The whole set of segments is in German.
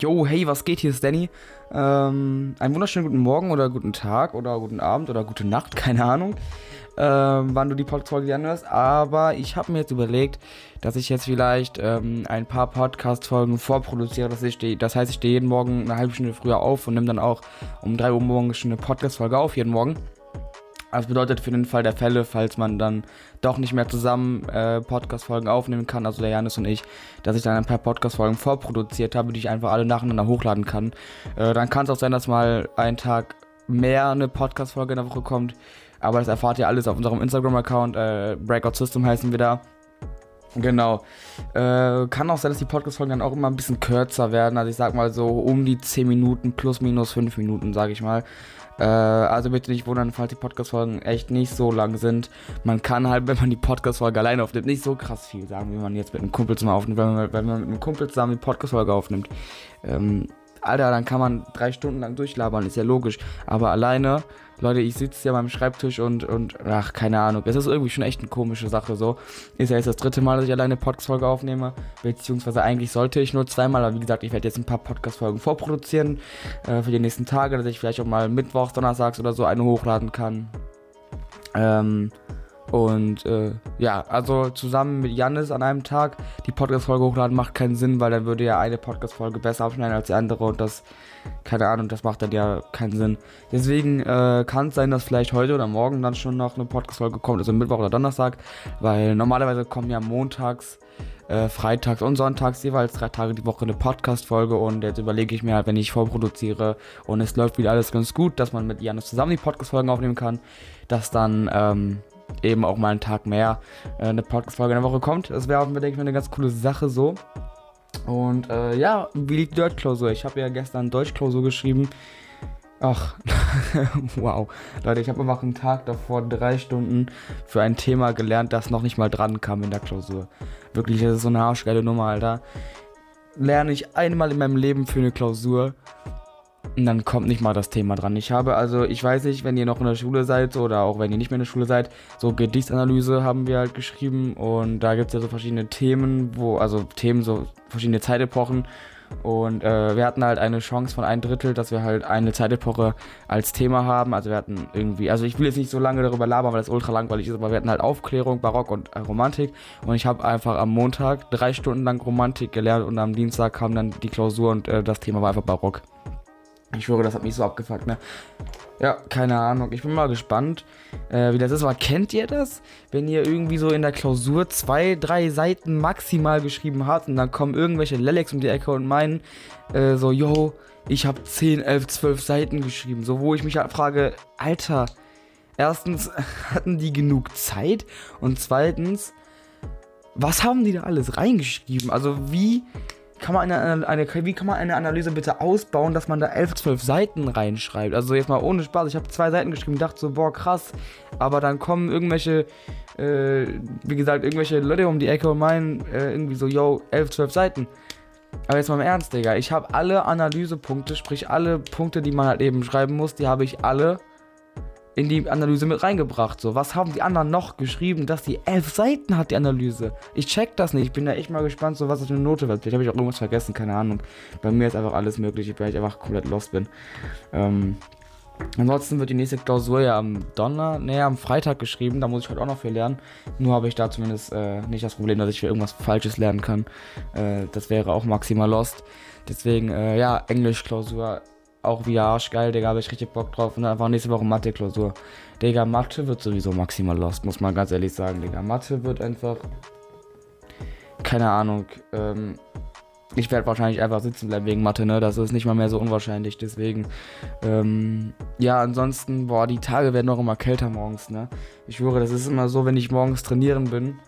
Jo, hey, was geht? Hier ist Danny. Ähm, einen wunderschönen guten Morgen oder guten Tag oder guten Abend oder gute Nacht, keine Ahnung, ähm, wann du die Podcast-Folge anhörst. Aber ich habe mir jetzt überlegt, dass ich jetzt vielleicht ähm, ein paar Podcast-Folgen vorproduziere. Das, ich, das heißt, ich stehe jeden Morgen eine halbe Stunde früher auf und nehme dann auch um 3 Uhr morgens schon eine Podcast-Folge auf, jeden Morgen. Das bedeutet für den Fall der Fälle, falls man dann doch nicht mehr zusammen äh, Podcast-Folgen aufnehmen kann, also der Janis und ich, dass ich dann ein paar Podcast-Folgen vorproduziert habe, die ich einfach alle nacheinander hochladen kann. Äh, dann kann es auch sein, dass mal ein Tag mehr eine Podcast-Folge in der Woche kommt. Aber das erfahrt ihr alles auf unserem Instagram-Account. Äh, Breakout System heißen wir da. Genau. Äh, kann auch sein, dass die Podcast-Folgen dann auch immer ein bisschen kürzer werden. Also ich sag mal so um die 10 Minuten plus minus 5 Minuten, sage ich mal. Äh, also bitte nicht wundern, falls die Podcast-Folgen echt nicht so lang sind. Man kann halt, wenn man die Podcast-Folge alleine aufnimmt, nicht so krass viel sagen, wie man jetzt mit einem Kumpel zusammen aufnimmt. Wenn man, wenn man mit einem Kumpel zusammen die Podcast-Folge aufnimmt. Ähm, Alter, dann kann man drei Stunden lang durchlabern, ist ja logisch. Aber alleine, Leute, ich sitze ja beim Schreibtisch und, und, ach, keine Ahnung. Es ist irgendwie schon echt eine komische Sache so. Ist ja jetzt das dritte Mal, dass ich alleine Podcast-Folge aufnehme. Beziehungsweise eigentlich sollte ich nur zweimal, aber wie gesagt, ich werde jetzt ein paar Podcast-Folgen vorproduzieren äh, für die nächsten Tage, dass ich vielleicht auch mal mittwochs, donnerstags oder so eine hochladen kann. Ähm, und äh, ja, also zusammen mit Jannis an einem Tag die Podcast-Folge hochladen macht keinen Sinn, weil dann würde ja eine Podcast-Folge besser abschneiden als die andere und das, keine Ahnung, das macht dann ja keinen Sinn. Deswegen äh, kann es sein, dass vielleicht heute oder morgen dann schon noch eine Podcast-Folge kommt, also Mittwoch oder Donnerstag, weil normalerweise kommen ja montags, äh, freitags und sonntags jeweils drei Tage die Woche eine Podcast-Folge und jetzt überlege ich mir halt, wenn ich vorproduziere und es läuft wieder alles ganz gut, dass man mit Jannis zusammen die Podcast-Folgen aufnehmen kann, dass dann, ähm, eben auch mal einen Tag mehr äh, eine Podcast-Folge in der Woche kommt. Das wäre, denke ich mal, eine ganz coole Sache so. Und äh, ja, wie liegt Deutschklausur? Ich habe ja gestern Deutschklausur geschrieben. Ach, wow. Leute, ich habe einfach einen Tag davor drei Stunden für ein Thema gelernt, das noch nicht mal dran kam in der Klausur. Wirklich, das ist so eine arschgeile Nummer, Alter. Lerne ich einmal in meinem Leben für eine Klausur und dann kommt nicht mal das Thema dran. Ich habe also, ich weiß nicht, wenn ihr noch in der Schule seid oder auch wenn ihr nicht mehr in der Schule seid, so Gedichtsanalyse haben wir halt geschrieben und da gibt es ja so verschiedene Themen, wo, also Themen, so verschiedene Zeitepochen. Und äh, wir hatten halt eine Chance von ein Drittel, dass wir halt eine Zeitepoche als Thema haben. Also wir hatten irgendwie, also ich will jetzt nicht so lange darüber labern, weil das ultra langweilig ist, aber wir hatten halt Aufklärung, Barock und äh, Romantik. Und ich habe einfach am Montag drei Stunden lang Romantik gelernt und am Dienstag kam dann die Klausur und äh, das Thema war einfach Barock. Ich schwöre, das hat mich so abgefuckt, ne? Ja, keine Ahnung. Ich bin mal gespannt, äh, wie das ist. Aber kennt ihr das? Wenn ihr irgendwie so in der Klausur zwei, drei Seiten maximal geschrieben habt und dann kommen irgendwelche Lelex um die Ecke und meinen äh, so, yo, ich habe 10, 11, 12 Seiten geschrieben. So, wo ich mich halt frage, Alter, erstens, hatten die genug Zeit? Und zweitens, was haben die da alles reingeschrieben? Also, wie kann man eine, eine, wie kann man eine Analyse bitte ausbauen, dass man da 11, 12 Seiten reinschreibt? Also jetzt mal ohne Spaß, ich habe zwei Seiten geschrieben, dachte so, boah, krass. Aber dann kommen irgendwelche, äh, wie gesagt, irgendwelche Leute um die Ecke und meinen äh, irgendwie so, yo, 11, 12 Seiten. Aber jetzt mal im Ernst, Digga. Ich habe alle Analysepunkte, sprich alle Punkte, die man halt eben schreiben muss, die habe ich alle in die Analyse mit reingebracht. So, was haben die anderen noch geschrieben, dass die elf Seiten hat, die Analyse? Ich check das nicht. Ich bin da echt mal gespannt, so was für eine Note wird. Vielleicht habe ich auch irgendwas vergessen, keine Ahnung. Bei mir ist einfach alles möglich, weil ich einfach komplett lost bin. Ähm, ansonsten wird die nächste Klausur ja am Donner, nee, am Freitag geschrieben. Da muss ich heute auch noch viel lernen. Nur habe ich da zumindest äh, nicht das Problem, dass ich für irgendwas Falsches lernen kann. Äh, das wäre auch maximal lost. Deswegen, äh, ja, Englisch-Klausur auch wieder arschgeil, Digga, habe ich richtig Bock drauf. Und dann einfach nächste Woche Mathe-Klausur. Digga, Mathe wird sowieso maximal lost, muss man ganz ehrlich sagen, Digga. Mathe wird einfach. Keine Ahnung. Ähm, ich werde wahrscheinlich einfach sitzen bleiben wegen Mathe, ne? Das ist nicht mal mehr so unwahrscheinlich. Deswegen, ähm, ja, ansonsten, boah, die Tage werden auch immer kälter morgens, ne? Ich schwöre, das ist immer so, wenn ich morgens trainieren bin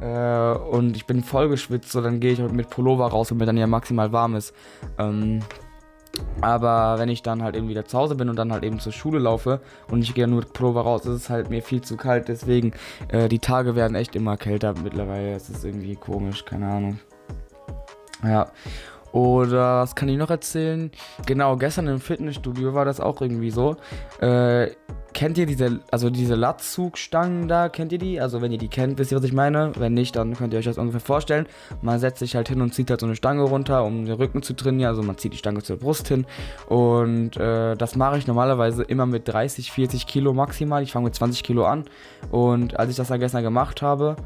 äh, und ich bin voll geschwitzt, so dann gehe ich mit Pullover raus, damit dann ja maximal warm ist. Ähm, aber wenn ich dann halt eben wieder zu Hause bin und dann halt eben zur Schule laufe und ich gehe nur Pullover raus, ist es halt mir viel zu kalt. Deswegen, äh, die Tage werden echt immer kälter mittlerweile. Es ist irgendwie komisch, keine Ahnung. Ja. Oder was kann ich noch erzählen? Genau, gestern im Fitnessstudio war das auch irgendwie so. Äh, kennt ihr diese, also diese Latzugstangen da? Kennt ihr die? Also wenn ihr die kennt, wisst ihr, was ich meine? Wenn nicht, dann könnt ihr euch das ungefähr vorstellen. Man setzt sich halt hin und zieht halt so eine Stange runter, um den Rücken zu trainieren. Also man zieht die Stange zur Brust hin. Und äh, das mache ich normalerweise immer mit 30, 40 Kilo maximal. Ich fange mit 20 Kilo an. Und als ich das dann gestern gemacht habe,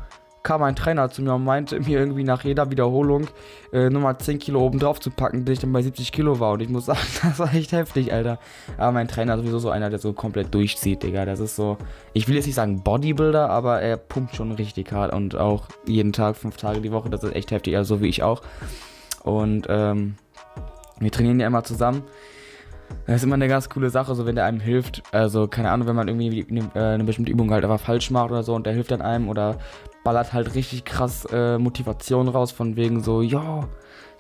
kam ein Trainer zu mir und meinte mir irgendwie nach jeder Wiederholung äh, nochmal 10 Kilo oben drauf zu packen, bis ich dann bei 70 Kilo war. Und ich muss sagen, das war echt heftig, Alter. Aber mein Trainer ist sowieso so einer, der so komplett durchzieht, Digga. Das ist so, ich will jetzt nicht sagen Bodybuilder, aber er pumpt schon richtig hart und auch jeden Tag, fünf Tage die Woche. Das ist echt heftig, also so wie ich auch. Und ähm, wir trainieren ja immer zusammen. Das ist immer eine ganz coole Sache, so wenn der einem hilft. Also, keine Ahnung, wenn man irgendwie eine, äh, eine bestimmte Übung halt einfach falsch macht oder so und der hilft dann einem oder ballert halt richtig krass äh, Motivation raus, von wegen so, ja,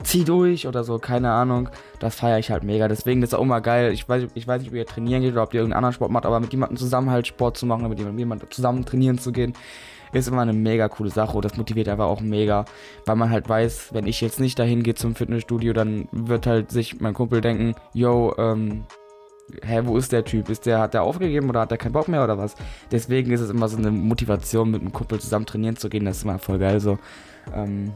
zieh durch oder so, keine Ahnung. Das feiere ich halt mega. Deswegen ist es auch immer geil. Ich weiß, ich weiß nicht, ob ihr trainieren geht oder ob ihr irgendeinen anderen Sport macht, aber mit jemandem zusammen halt Sport zu machen, mit jemandem zusammen trainieren zu gehen, ist immer eine mega coole Sache. Und das motiviert einfach auch mega, weil man halt weiß, wenn ich jetzt nicht dahin gehe zum Fitnessstudio, dann wird halt sich mein Kumpel denken, yo, ähm, hä, wo ist der Typ? Ist der, hat der aufgegeben oder hat der keinen Bock mehr oder was? Deswegen ist es immer so eine Motivation, mit einem Kumpel zusammen trainieren zu gehen. Das ist immer voll geil so. Ähm,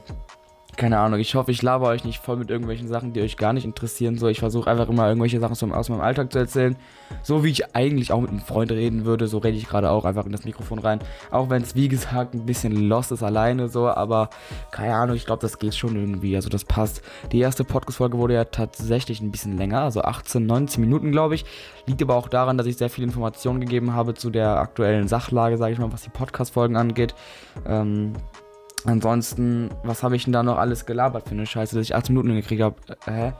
keine Ahnung, ich hoffe, ich laber euch nicht voll mit irgendwelchen Sachen, die euch gar nicht interessieren. So, ich versuche einfach immer irgendwelche Sachen aus meinem Alltag zu erzählen. So wie ich eigentlich auch mit einem Freund reden würde, so rede ich gerade auch einfach in das Mikrofon rein. Auch wenn es, wie gesagt, ein bisschen lost ist alleine so, aber keine Ahnung, ich glaube, das geht schon irgendwie. Also das passt. Die erste Podcast-Folge wurde ja tatsächlich ein bisschen länger, also 18, 19 Minuten, glaube ich. Liegt aber auch daran, dass ich sehr viele Informationen gegeben habe zu der aktuellen Sachlage, sage ich mal, was die Podcast-Folgen angeht. Ähm, Ansonsten, was habe ich denn da noch alles gelabert für eine Scheiße, dass ich 8 Minuten gekriegt habe? Äh, hä?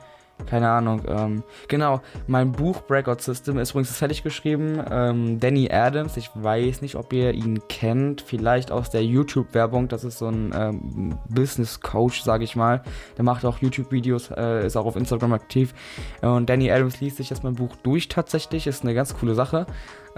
Keine Ahnung. Ähm, genau, mein Buch Breakout System ist übrigens fertig geschrieben. Ähm, Danny Adams, ich weiß nicht, ob ihr ihn kennt. Vielleicht aus der YouTube-Werbung. Das ist so ein ähm, Business Coach, sage ich mal. Der macht auch YouTube-Videos, äh, ist auch auf Instagram aktiv. Und Danny Adams liest sich jetzt mein Buch durch tatsächlich. Ist eine ganz coole Sache.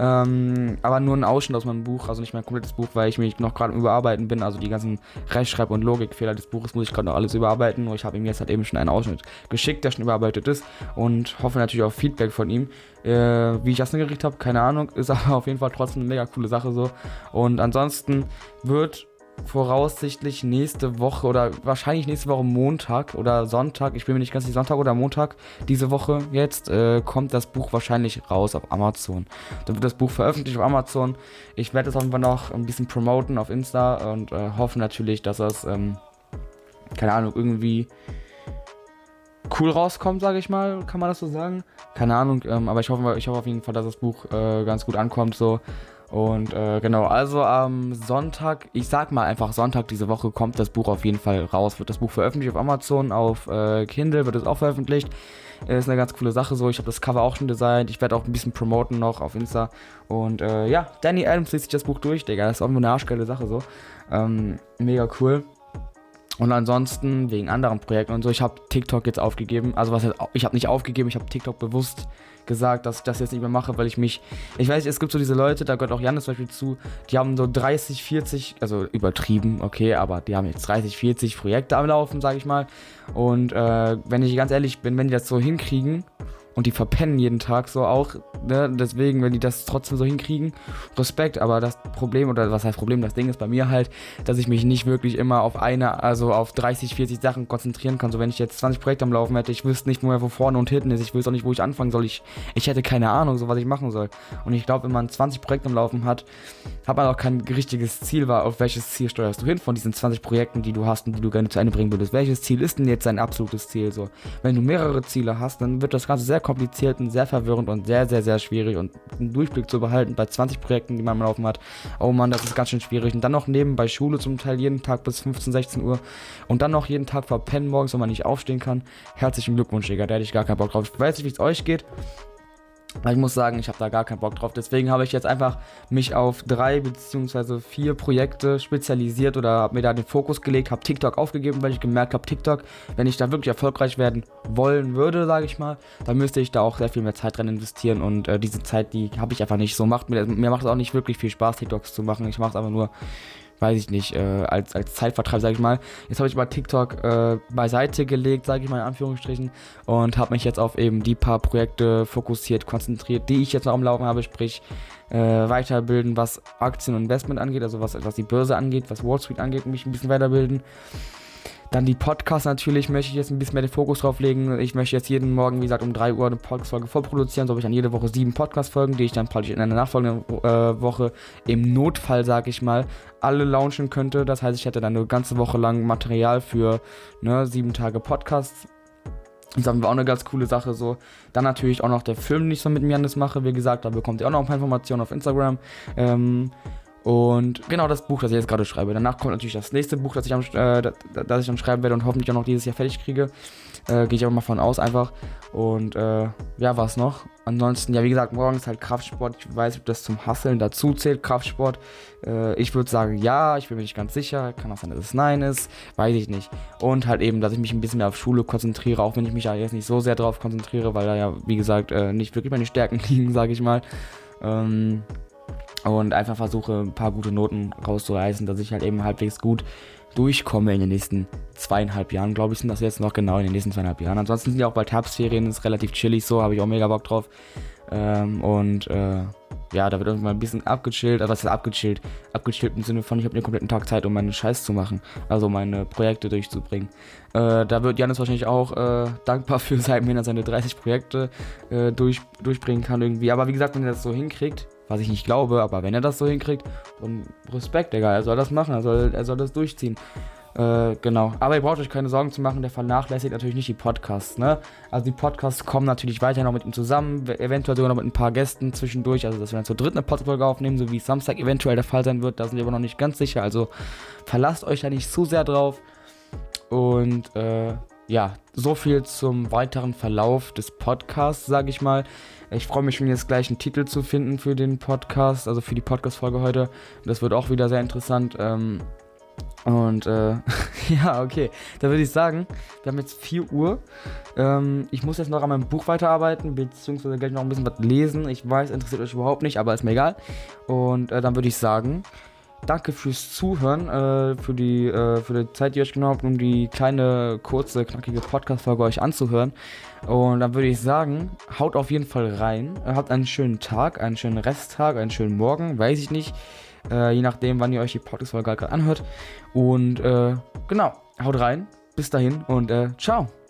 Ähm, aber nur ein Ausschnitt aus meinem Buch, also nicht mein komplettes Buch, weil ich mich noch gerade überarbeiten bin. Also die ganzen Rechtschreib- und Logikfehler des Buches muss ich gerade noch alles überarbeiten. Nur ich habe ihm jetzt halt eben schon einen Ausschnitt geschickt, der schon überarbeitet ist und hoffe natürlich auf Feedback von ihm. Äh, wie ich das hingekriegt habe, keine Ahnung, ist aber auf jeden Fall trotzdem eine mega coole Sache so. Und ansonsten wird voraussichtlich nächste Woche oder wahrscheinlich nächste Woche Montag oder Sonntag, ich bin mir nicht ganz sicher, Sonntag oder Montag diese Woche jetzt, äh, kommt das Buch wahrscheinlich raus auf Amazon. Dann wird das Buch veröffentlicht auf Amazon. Ich werde es auf jeden noch ein bisschen promoten auf Insta und äh, hoffe natürlich, dass das, ähm, keine Ahnung, irgendwie cool rauskommt, sage ich mal, kann man das so sagen. Keine Ahnung, ähm, aber ich hoffe, ich hoffe auf jeden Fall, dass das Buch äh, ganz gut ankommt so. Und äh, genau, also am Sonntag, ich sag mal einfach Sonntag diese Woche kommt das Buch auf jeden Fall raus. Wird das Buch veröffentlicht auf Amazon, auf äh, Kindle wird es auch veröffentlicht. Äh, ist eine ganz coole Sache so. Ich habe das Cover auch schon designt. Ich werde auch ein bisschen promoten noch auf Insta. Und äh, ja, Danny Adams liest sich das Buch durch, Digga. Das ist auch eine arschgeile Sache so. Ähm, mega cool. Und ansonsten wegen anderen Projekten und so, ich habe TikTok jetzt aufgegeben. Also was ich habe nicht aufgegeben, ich habe TikTok bewusst gesagt, dass ich das jetzt nicht mehr mache, weil ich mich. Ich weiß, es gibt so diese Leute, da gehört auch Janis zum Beispiel zu, die haben so 30, 40, also übertrieben, okay, aber die haben jetzt 30, 40 Projekte am Laufen, sage ich mal. Und äh, wenn ich ganz ehrlich bin, wenn die das so hinkriegen und die verpennen jeden Tag so auch, ne? deswegen, wenn die das trotzdem so hinkriegen, Respekt, aber das Problem, oder was heißt Problem, das Ding ist bei mir halt, dass ich mich nicht wirklich immer auf eine, also auf 30, 40 Sachen konzentrieren kann. So, wenn ich jetzt 20 Projekte am Laufen hätte, ich wüsste nicht mehr, wo vorne und hinten ist, ich wüsste auch nicht, wo ich anfangen soll, ich, ich hätte keine Ahnung, so was ich machen soll. Und ich glaube, wenn man 20 Projekte am Laufen hat, hat man auch kein richtiges Ziel, weil auf welches Ziel steuerst du hin von diesen 20 Projekten, die du hast und die du gerne zu Ende bringen würdest. Welches Ziel ist denn jetzt dein absolutes Ziel? So, wenn du mehrere Ziele hast, dann wird das Ganze sehr kompliziert und sehr verwirrend und sehr, sehr, sehr schwierig und einen Durchblick zu behalten bei 20 Projekten, die man am Laufen hat. Oh Mann, das ist ganz schön schwierig. Und dann noch nebenbei Schule zum Teil jeden Tag bis 15, 16 Uhr und dann noch jeden Tag verpennen morgens, wenn man nicht aufstehen kann. Herzlichen Glückwunsch, Digga, da hätte ich gar keinen Bock drauf. Ich weiß nicht, wie es euch geht. Ich muss sagen, ich habe da gar keinen Bock drauf. Deswegen habe ich jetzt einfach mich auf drei beziehungsweise vier Projekte spezialisiert oder habe mir da den Fokus gelegt, habe TikTok aufgegeben, weil ich gemerkt habe, TikTok, wenn ich da wirklich erfolgreich werden wollen würde, sage ich mal, dann müsste ich da auch sehr viel mehr Zeit dran investieren und äh, diese Zeit, die habe ich einfach nicht. So macht mir, mir macht es auch nicht wirklich viel Spaß, TikToks zu machen. Ich mache es einfach nur weiß ich nicht, äh, als, als Zeitvertreib, sage ich mal. Jetzt habe ich mal TikTok äh, beiseite gelegt, sage ich mal in Anführungsstrichen, und habe mich jetzt auf eben die paar Projekte fokussiert, konzentriert, die ich jetzt noch am Laufen habe, sprich äh, weiterbilden, was Aktien und Investment angeht, also was, was die Börse angeht, was Wall Street angeht, mich ein bisschen weiterbilden. Dann die Podcasts natürlich möchte ich jetzt ein bisschen mehr den Fokus drauf legen. Ich möchte jetzt jeden Morgen, wie gesagt, um 3 Uhr eine Podcast-Folge vorproduzieren. So habe ich dann jede Woche sieben Podcast-Folgen, die ich dann praktisch in einer nachfolgenden äh, Woche im Notfall, sage ich mal, alle launchen könnte. Das heißt, ich hätte dann eine ganze Woche lang Material für ne, sieben Tage Podcasts. Das war auch eine ganz coole Sache so. Dann natürlich auch noch der Film, den ich so mit mir das mache. Wie gesagt, da bekommt ihr auch noch ein paar Informationen auf Instagram. Ähm, und genau das Buch, das ich jetzt gerade schreibe. Danach kommt natürlich das nächste Buch, das ich, am, äh, das ich dann schreiben werde und hoffentlich auch noch dieses Jahr fertig kriege. Äh, Gehe ich aber mal von aus einfach. Und äh, ja, was noch? Ansonsten, ja, wie gesagt, morgens halt Kraftsport. Ich weiß ob das zum Hasseln dazu zählt, Kraftsport. Äh, ich würde sagen, ja, ich bin mir nicht ganz sicher. Kann auch sein, dass es Nein ist. Weiß ich nicht. Und halt eben, dass ich mich ein bisschen mehr auf Schule konzentriere, auch wenn ich mich ja jetzt nicht so sehr darauf konzentriere, weil da ja, wie gesagt, äh, nicht wirklich meine Stärken liegen, sage ich mal. Ähm, und einfach versuche, ein paar gute Noten rauszureißen, dass ich halt eben halbwegs gut durchkomme in den nächsten zweieinhalb Jahren, glaube ich, sind das jetzt noch genau in den nächsten zweieinhalb Jahren. Ansonsten sind ja auch bald Herbstferien, ist relativ chillig so, habe ich auch mega Bock drauf. Ähm, und äh, ja, da wird irgendwann ein bisschen abgechillt. Also was ist abgechillt? Abgechillt im Sinne von, ich habe den kompletten Tag Zeit, um meinen Scheiß zu machen. Also meine Projekte durchzubringen. Äh, da wird Janis wahrscheinlich auch äh, dankbar für sein, wenn er seine 30 Projekte äh, durch, durchbringen kann irgendwie. Aber wie gesagt, wenn er das so hinkriegt, was ich nicht glaube, aber wenn er das so hinkriegt, dann Respekt, Digga. Er soll das machen, er soll, er soll das durchziehen. Äh, genau. Aber ihr braucht euch keine Sorgen zu machen, der vernachlässigt natürlich nicht die Podcasts, ne? Also die Podcasts kommen natürlich weiter noch mit ihm zusammen, eventuell sogar noch mit ein paar Gästen zwischendurch, also dass wir dann zur dritten Podcast-Folge aufnehmen, so wie Samstag eventuell der Fall sein wird, da sind wir aber noch nicht ganz sicher, also verlasst euch da nicht zu sehr drauf. Und äh, ja, so viel zum weiteren Verlauf des Podcasts, sage ich mal. Ich freue mich schon jetzt gleich einen Titel zu finden für den Podcast, also für die Podcast-Folge heute. Das wird auch wieder sehr interessant. Ähm, und äh, ja, okay. Da würde ich sagen, wir haben jetzt 4 Uhr. Ähm, ich muss jetzt noch an meinem Buch weiterarbeiten, beziehungsweise gleich noch ein bisschen was lesen. Ich weiß, interessiert euch überhaupt nicht, aber ist mir egal. Und äh, dann würde ich sagen, danke fürs Zuhören, äh, für, die, äh, für die Zeit, die ihr euch genommen habt, um die kleine, kurze, knackige Podcast-Folge euch anzuhören. Und dann würde ich sagen, haut auf jeden Fall rein. Habt einen schönen Tag, einen schönen Resttag, einen schönen Morgen, weiß ich nicht. Äh, je nachdem, wann ihr euch die Podcast-Folge gerade anhört. Und äh, genau, haut rein. Bis dahin und äh, ciao.